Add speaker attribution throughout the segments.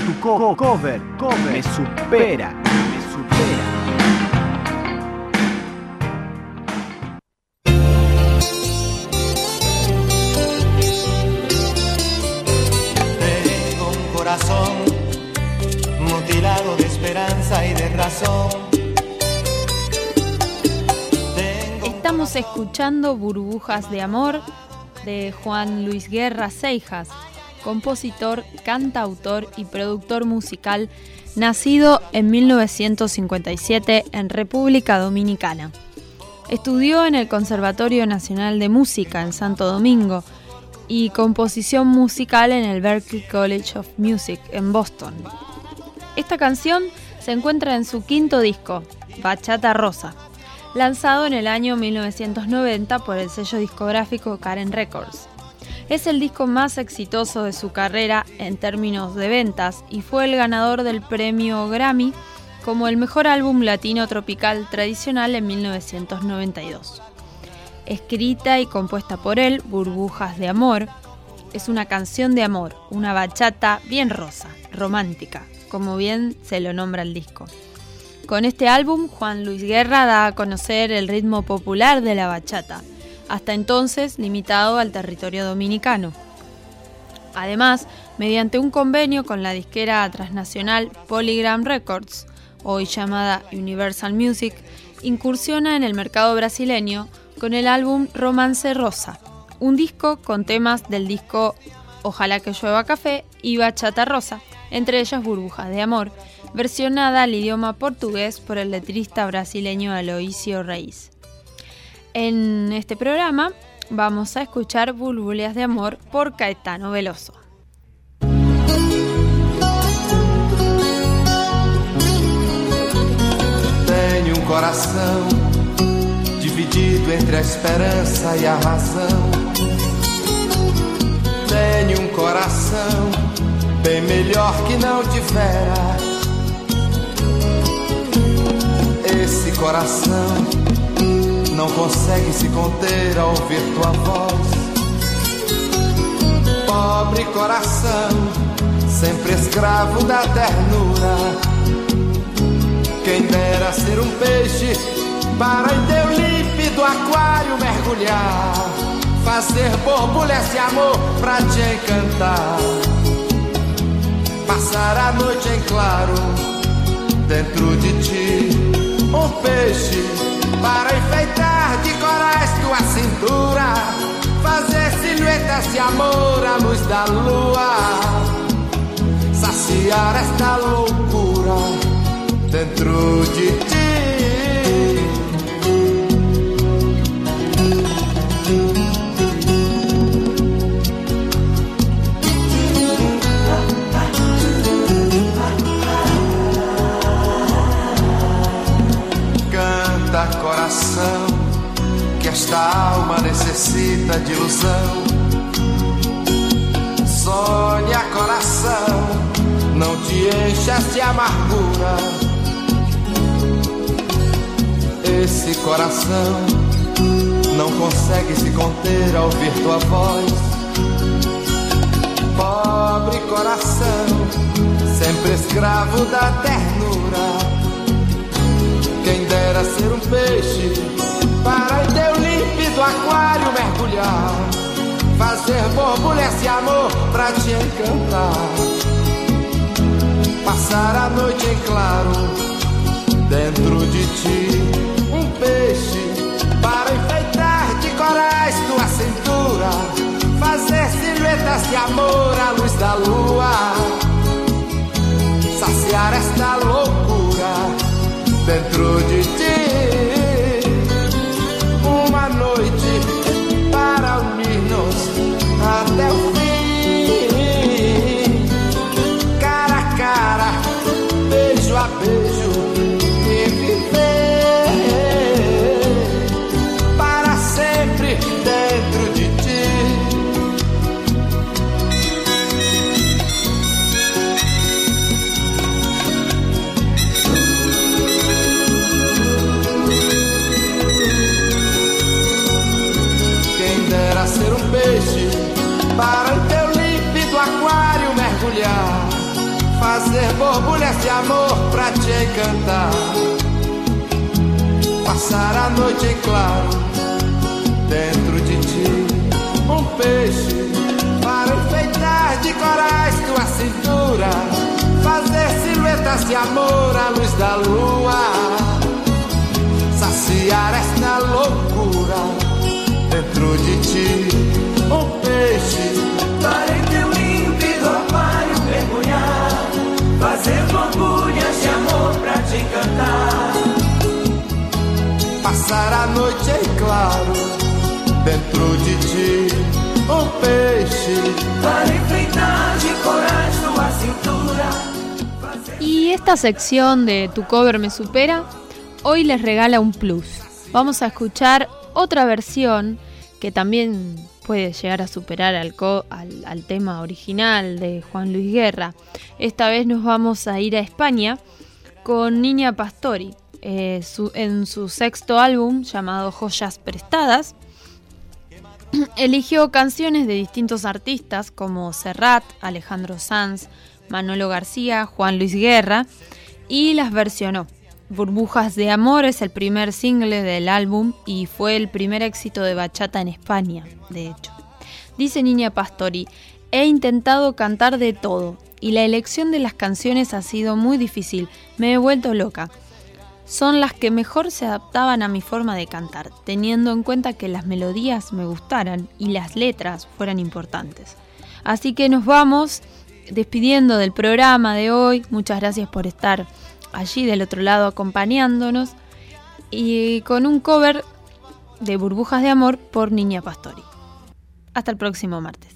Speaker 1: tu cover, cover me supera, me supera.
Speaker 2: Tengo un corazón mutilado de esperanza y de razón.
Speaker 3: Estamos escuchando Burbujas de Amor de Juan Luis Guerra Seijas, compositor, cantautor y productor musical, nacido en 1957 en República Dominicana. Estudió en el Conservatorio Nacional de Música en Santo Domingo y composición musical en el Berklee College of Music en Boston. Esta canción se encuentra en su quinto disco, Bachata Rosa, lanzado en el año 1990 por el sello discográfico Karen Records. Es el disco más exitoso de su carrera en términos de ventas y fue el ganador del premio Grammy como el mejor álbum latino tropical tradicional en 1992. Escrita y compuesta por él, Burbujas de Amor, es una canción de amor, una bachata bien rosa, romántica, como bien se lo nombra el disco. Con este álbum, Juan Luis Guerra da a conocer el ritmo popular de la bachata, hasta entonces limitado al territorio dominicano. Además, mediante un convenio con la disquera transnacional Polygram Records, hoy llamada Universal Music, incursiona en el mercado brasileño con el álbum Romance Rosa, un disco con temas del disco Ojalá que llueva café y Bachata Rosa, entre ellas Burbujas de Amor, versionada al idioma portugués por el letrista brasileño Aloisio Reis. En este programa vamos a escuchar Bulbuleas de Amor por Caetano Veloso.
Speaker 2: Tenho um coração dividido entre a esperança e a razão. Tenho um coração bem melhor que não tivera. Esse coração não consegue se conter ao ouvir tua voz. Pobre coração, sempre escravo da ternura. Quem dera ser um peixe para em teu límpido aquário mergulhar. Fazer borbulha esse amor pra te encantar. Passar a noite em claro dentro de ti. Um peixe para enfeitar de corais tua cintura. Fazer silhuetas de amor à luz da lua. Saciar esta loucura dentro de ti. Coração que esta alma necessita de ilusão. Sonha coração, não te enchas de amargura. Esse coração não consegue se conter ao ouvir tua voz. Pobre coração, sempre escravo da ternura. Quem dera ser um peixe para em teu límpido aquário mergulhar. Fazer borbulha esse amor pra te encantar. Passar a noite em claro dentro de ti. Um peixe para enfeitar de corais tua cintura. Fazer silhuetas de amor à luz da lua. Saciar esta loucura dentro Detroit Passar a noite em claro dentro de ti, um peixe para enfeitar de corais tua cintura, fazer silhuetas de amor à luz da lua, saciar esta loucura dentro de ti, Passar a noite em claro dentro de ti, um peixe
Speaker 3: para enfrentar de corais tua cintura.
Speaker 4: Y esta sección de Tu cover me supera hoy les regala un plus. Vamos a escuchar otra versión que también puede llegar a superar al, al, tema original de Juan Luis Guerra. Esta vez nos vamos a ir a España con Niña Pastori. Eh, en su sexto álbum llamado Joyas Prestadas, eligió canciones de distintos artistas como Serrat, Alejandro Sanz, Manolo García, Juan Luis Guerra y las versionó. Burbujas de Amor es el primer single del álbum y fue el primer éxito de bachata en España, de hecho. Dice Niña Pastori, he intentado cantar de todo y la elección de las canciones ha sido muy difícil, me he vuelto loca. Son las que mejor se adaptaban a mi forma de cantar, teniendo en cuenta que las melodías me gustaran y las letras fueran importantes. Así que nos vamos despidiendo del programa de hoy. Muchas gracias por estar allí del otro lado acompañándonos y con un cover de Burbujas de Amor por Niña Pastori. Hasta el próximo martes.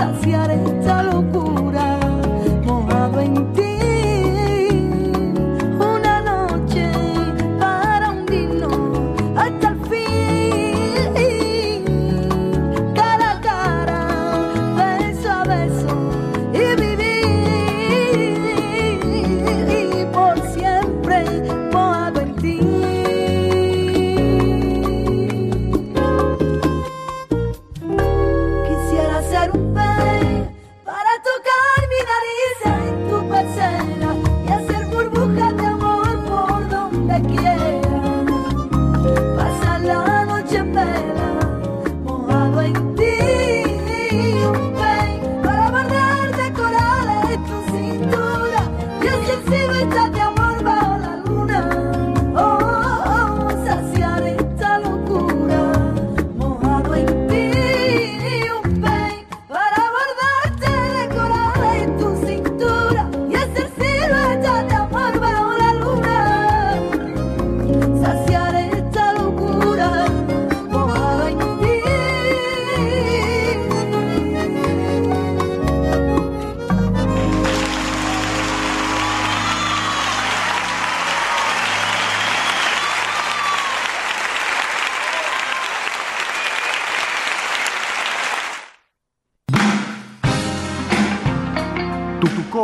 Speaker 1: saziare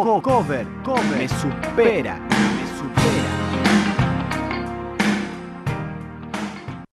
Speaker 1: co cover, cover, me supera.